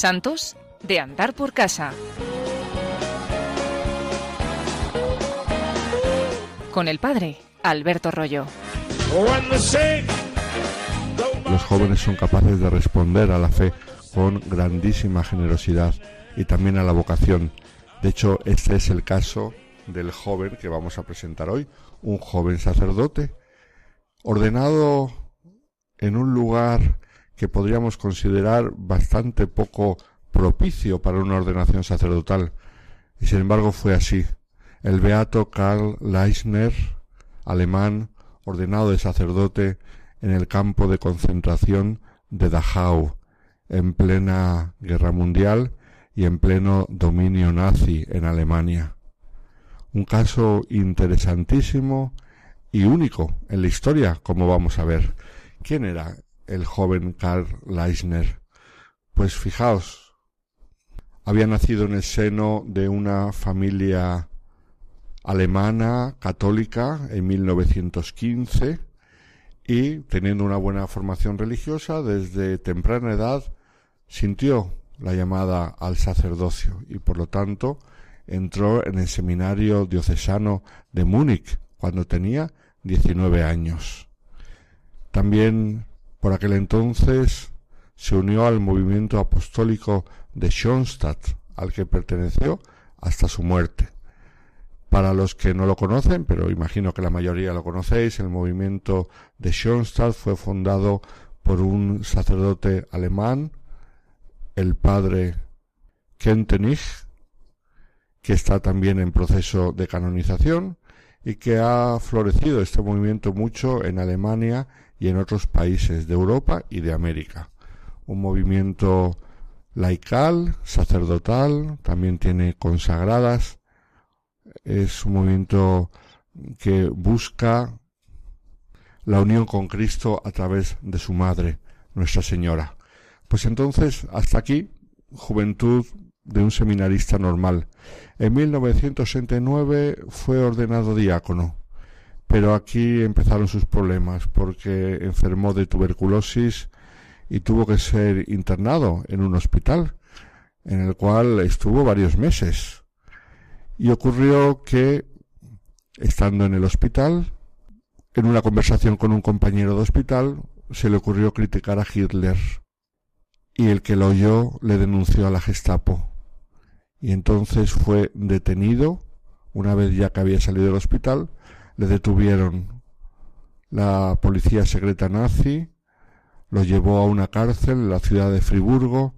Santos de andar por casa. Con el padre Alberto Rollo. Los jóvenes son capaces de responder a la fe con grandísima generosidad y también a la vocación. De hecho, este es el caso del joven que vamos a presentar hoy, un joven sacerdote, ordenado en un lugar que podríamos considerar bastante poco propicio para una ordenación sacerdotal. Y sin embargo fue así. El beato Karl Leisner, alemán, ordenado de sacerdote en el campo de concentración de Dachau, en plena guerra mundial y en pleno dominio nazi en Alemania. Un caso interesantísimo y único en la historia, como vamos a ver. ¿Quién era el joven Karl Leisner? Pues fijaos, había nacido en el seno de una familia alemana católica en 1915 y teniendo una buena formación religiosa desde temprana edad sintió la llamada al sacerdocio y por lo tanto entró en el seminario diocesano de Múnich cuando tenía 19 años. También por aquel entonces se unió al movimiento apostólico de Schoenstatt, al que perteneció hasta su muerte. Para los que no lo conocen, pero imagino que la mayoría lo conocéis, el movimiento de Schoenstatt fue fundado por un sacerdote alemán, el padre Kentenich, que está también en proceso de canonización y que ha florecido este movimiento mucho en Alemania y en otros países de Europa y de América. Un movimiento laical, sacerdotal, también tiene consagradas, es un movimiento que busca la unión con Cristo a través de su madre, Nuestra Señora. Pues entonces, hasta aquí, juventud de un seminarista normal. En 1969 fue ordenado diácono, pero aquí empezaron sus problemas porque enfermó de tuberculosis y tuvo que ser internado en un hospital, en el cual estuvo varios meses. Y ocurrió que, estando en el hospital, en una conversación con un compañero de hospital, se le ocurrió criticar a Hitler. Y el que lo oyó le denunció a la Gestapo y entonces fue detenido una vez ya que había salido del hospital le detuvieron la policía secreta nazi lo llevó a una cárcel en la ciudad de Friburgo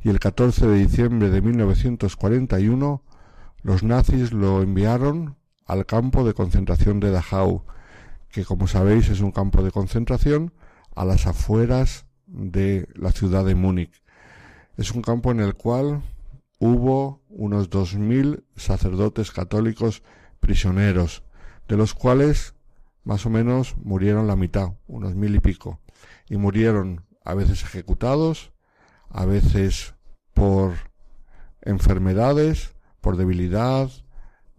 y el 14 de diciembre de 1941 los nazis lo enviaron al campo de concentración de Dachau, que como sabéis es un campo de concentración a las afueras de la ciudad de Múnich. Es un campo en el cual hubo unos dos mil sacerdotes católicos prisioneros, de los cuales más o menos murieron la mitad, unos mil y pico, y murieron a veces ejecutados, a veces por enfermedades, por debilidad,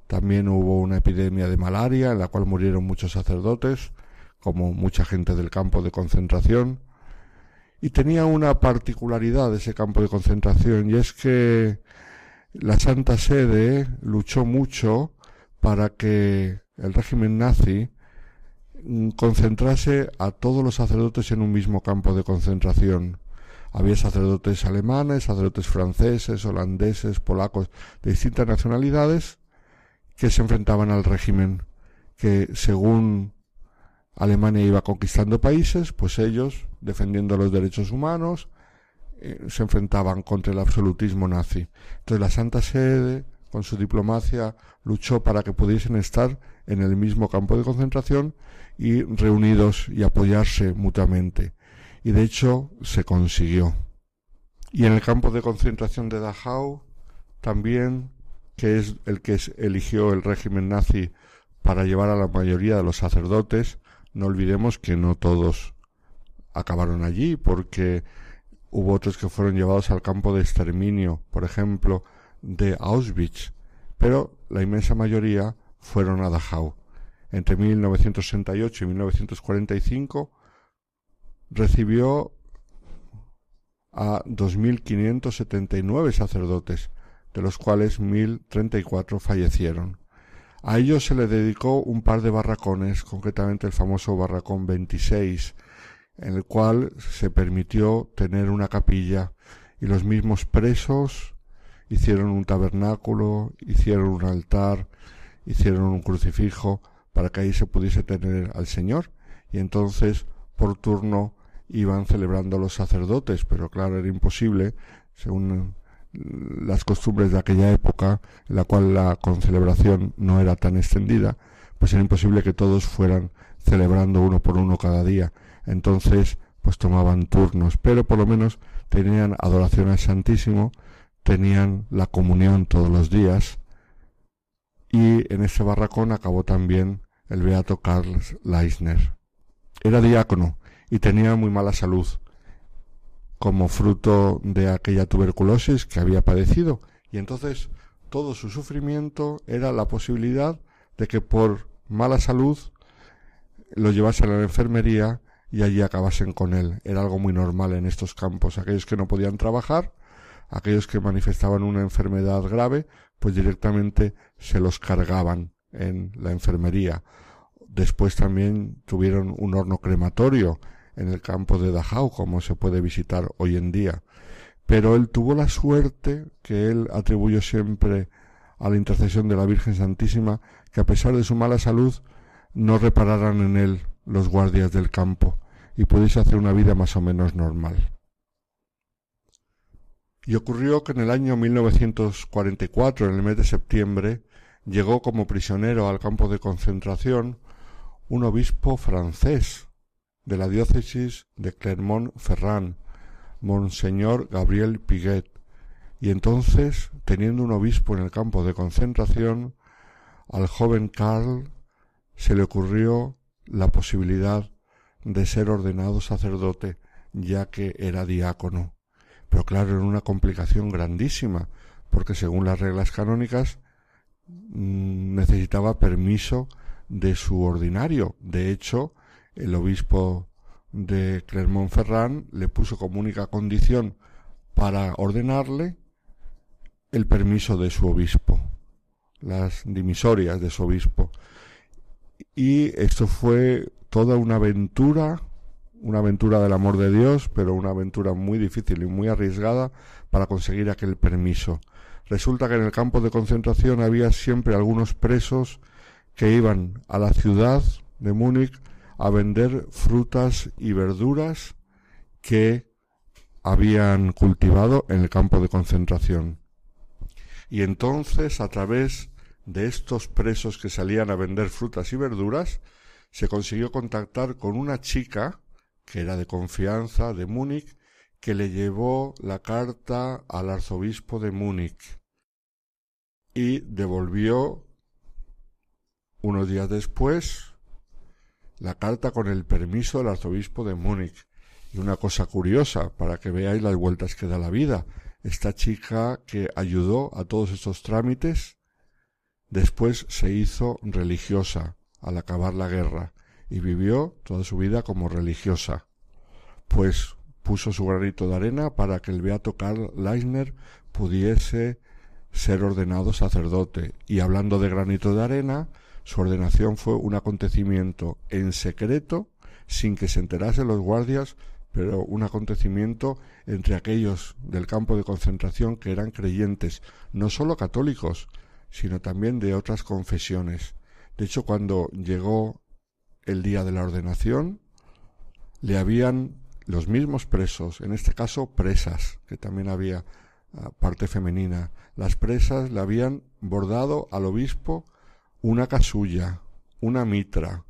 también hubo una epidemia de malaria en la cual murieron muchos sacerdotes, como mucha gente del campo de concentración, y tenía una particularidad ese campo de concentración, y es que la Santa Sede luchó mucho para que el régimen nazi mm, concentrase a todos los sacerdotes en un mismo campo de concentración. Había sacerdotes alemanes, sacerdotes franceses, holandeses, polacos, de distintas nacionalidades, que se enfrentaban al régimen, que según Alemania iba conquistando países, pues ellos, defendiendo los derechos humanos, eh, se enfrentaban contra el absolutismo nazi. Entonces la Santa Sede, con su diplomacia, luchó para que pudiesen estar en el mismo campo de concentración y reunidos y apoyarse mutuamente. Y de hecho se consiguió. Y en el campo de concentración de Dachau, también, que es el que eligió el régimen nazi para llevar a la mayoría de los sacerdotes, no olvidemos que no todos acabaron allí, porque Hubo otros que fueron llevados al campo de exterminio, por ejemplo, de Auschwitz, pero la inmensa mayoría fueron a Dachau. Entre 1968 y 1945 recibió a 2.579 sacerdotes, de los cuales 1.034 fallecieron. A ellos se le dedicó un par de barracones, concretamente el famoso barracón 26, en el cual se permitió tener una capilla y los mismos presos hicieron un tabernáculo, hicieron un altar, hicieron un crucifijo para que ahí se pudiese tener al Señor y entonces por turno iban celebrando los sacerdotes, pero claro, era imposible, según las costumbres de aquella época, en la cual la concelebración no era tan extendida, pues era imposible que todos fueran celebrando uno por uno cada día. Entonces, pues tomaban turnos, pero por lo menos tenían adoración al Santísimo, tenían la comunión todos los días, y en ese barracón acabó también el beato Karl Leisner. Era diácono y tenía muy mala salud, como fruto de aquella tuberculosis que había padecido, y entonces todo su sufrimiento era la posibilidad de que por mala salud lo llevasen a la enfermería y allí acabasen con él. Era algo muy normal en estos campos. Aquellos que no podían trabajar, aquellos que manifestaban una enfermedad grave, pues directamente se los cargaban en la enfermería. Después también tuvieron un horno crematorio en el campo de Dachau, como se puede visitar hoy en día. Pero él tuvo la suerte que él atribuyó siempre a la intercesión de la Virgen Santísima, que a pesar de su mala salud, no repararan en él los guardias del campo y pudiese hacer una vida más o menos normal. Y ocurrió que en el año 1944, en el mes de septiembre, llegó como prisionero al campo de concentración un obispo francés, de la diócesis de Clermont-Ferrand, Monseñor Gabriel Piguet, y entonces, teniendo un obispo en el campo de concentración, al joven Karl se le ocurrió la posibilidad de ser ordenado sacerdote, ya que era diácono. Pero claro, era una complicación grandísima, porque según las reglas canónicas mm, necesitaba permiso de su ordinario. De hecho, el obispo de Clermont-Ferrand le puso como única condición para ordenarle el permiso de su obispo, las dimisorias de su obispo. Y esto fue toda una aventura, una aventura del amor de Dios, pero una aventura muy difícil y muy arriesgada para conseguir aquel permiso. Resulta que en el campo de concentración había siempre algunos presos que iban a la ciudad de Múnich a vender frutas y verduras que habían cultivado en el campo de concentración. Y entonces, a través de estos presos que salían a vender frutas y verduras, se consiguió contactar con una chica que era de confianza de Múnich, que le llevó la carta al arzobispo de Múnich y devolvió unos días después la carta con el permiso del arzobispo de Múnich. Y una cosa curiosa, para que veáis las vueltas que da la vida, esta chica que ayudó a todos estos trámites, después se hizo religiosa al acabar la guerra y vivió toda su vida como religiosa. Pues puso su granito de arena para que el beato Karl Leisner pudiese ser ordenado sacerdote. Y hablando de granito de arena, su ordenación fue un acontecimiento en secreto, sin que se enterasen los guardias, pero un acontecimiento entre aquellos del campo de concentración que eran creyentes, no sólo católicos, sino también de otras confesiones. De hecho, cuando llegó el día de la ordenación, le habían los mismos presos, en este caso presas, que también había ah, parte femenina, las presas le habían bordado al obispo una casulla, una mitra,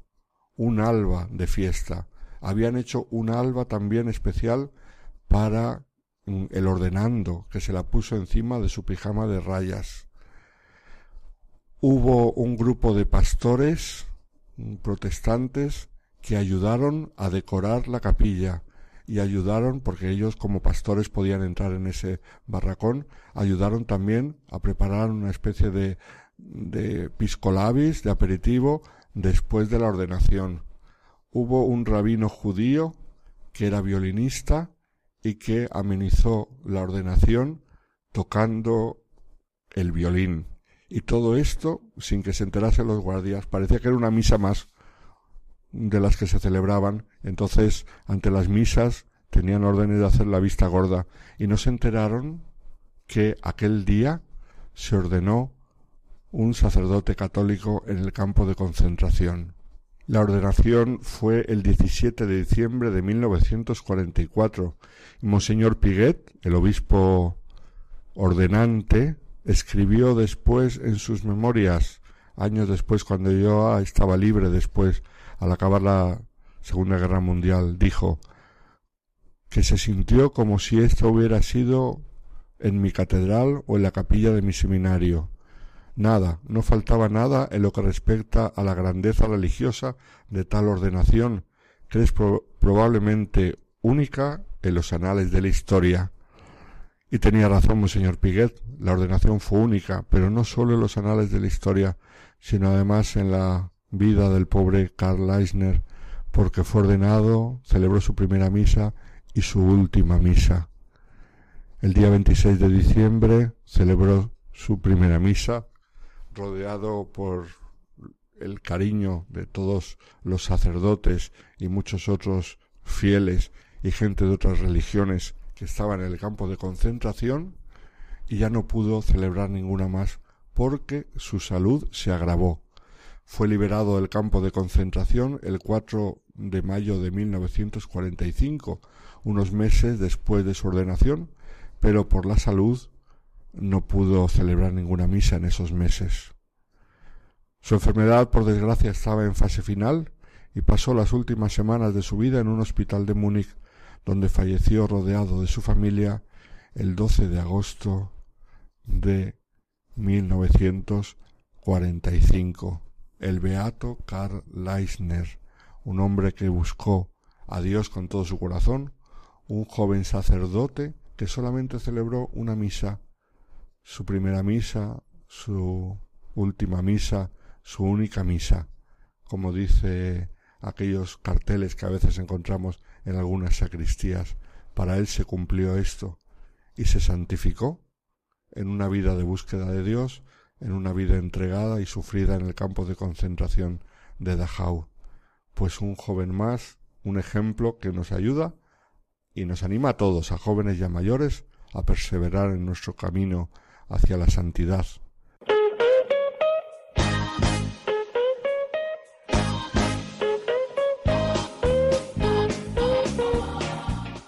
un alba de fiesta. Habían hecho un alba también especial para mm, el ordenando, que se la puso encima de su pijama de rayas. Hubo un grupo de pastores protestantes que ayudaron a decorar la capilla y ayudaron, porque ellos como pastores podían entrar en ese barracón, ayudaron también a preparar una especie de de piscolabis, de aperitivo, después de la ordenación. Hubo un rabino judío que era violinista y que amenizó la ordenación tocando el violín. Y todo esto sin que se enterasen los guardias. Parecía que era una misa más de las que se celebraban. Entonces, ante las misas, tenían órdenes de hacer la vista gorda y no se enteraron que aquel día se ordenó un sacerdote católico en el campo de concentración. La ordenación fue el 17 de diciembre de 1944 y Monseñor Piguet, el obispo ordenante, escribió después en sus memorias, años después cuando yo estaba libre después, al acabar la Segunda Guerra Mundial, dijo que se sintió como si esto hubiera sido en mi catedral o en la capilla de mi seminario Nada, no faltaba nada en lo que respecta a la grandeza religiosa de tal ordenación, que es probablemente única en los anales de la historia. Y tenía razón Monseñor Piguet, la ordenación fue única, pero no solo en los anales de la historia, sino además en la vida del pobre Karl Leisner, porque fue ordenado, celebró su primera misa y su última misa. El día 26 de diciembre celebró su primera misa rodeado por el cariño de todos los sacerdotes y muchos otros fieles y gente de otras religiones que estaban en el campo de concentración y ya no pudo celebrar ninguna más porque su salud se agravó. Fue liberado del campo de concentración el 4 de mayo de 1945, unos meses después de su ordenación, pero por la salud no pudo celebrar ninguna misa en esos meses. Su enfermedad, por desgracia, estaba en fase final y pasó las últimas semanas de su vida en un hospital de Múnich, donde falleció rodeado de su familia el 12 de agosto de 1945. El beato Karl Leisner, un hombre que buscó a Dios con todo su corazón, un joven sacerdote que solamente celebró una misa su primera misa, su última misa, su única misa, como dice aquellos carteles que a veces encontramos en algunas sacristías. Para él se cumplió esto y se santificó en una vida de búsqueda de Dios, en una vida entregada y sufrida en el campo de concentración de Dachau. Pues un joven más, un ejemplo que nos ayuda y nos anima a todos, a jóvenes y a mayores, a perseverar en nuestro camino hacia la santidad.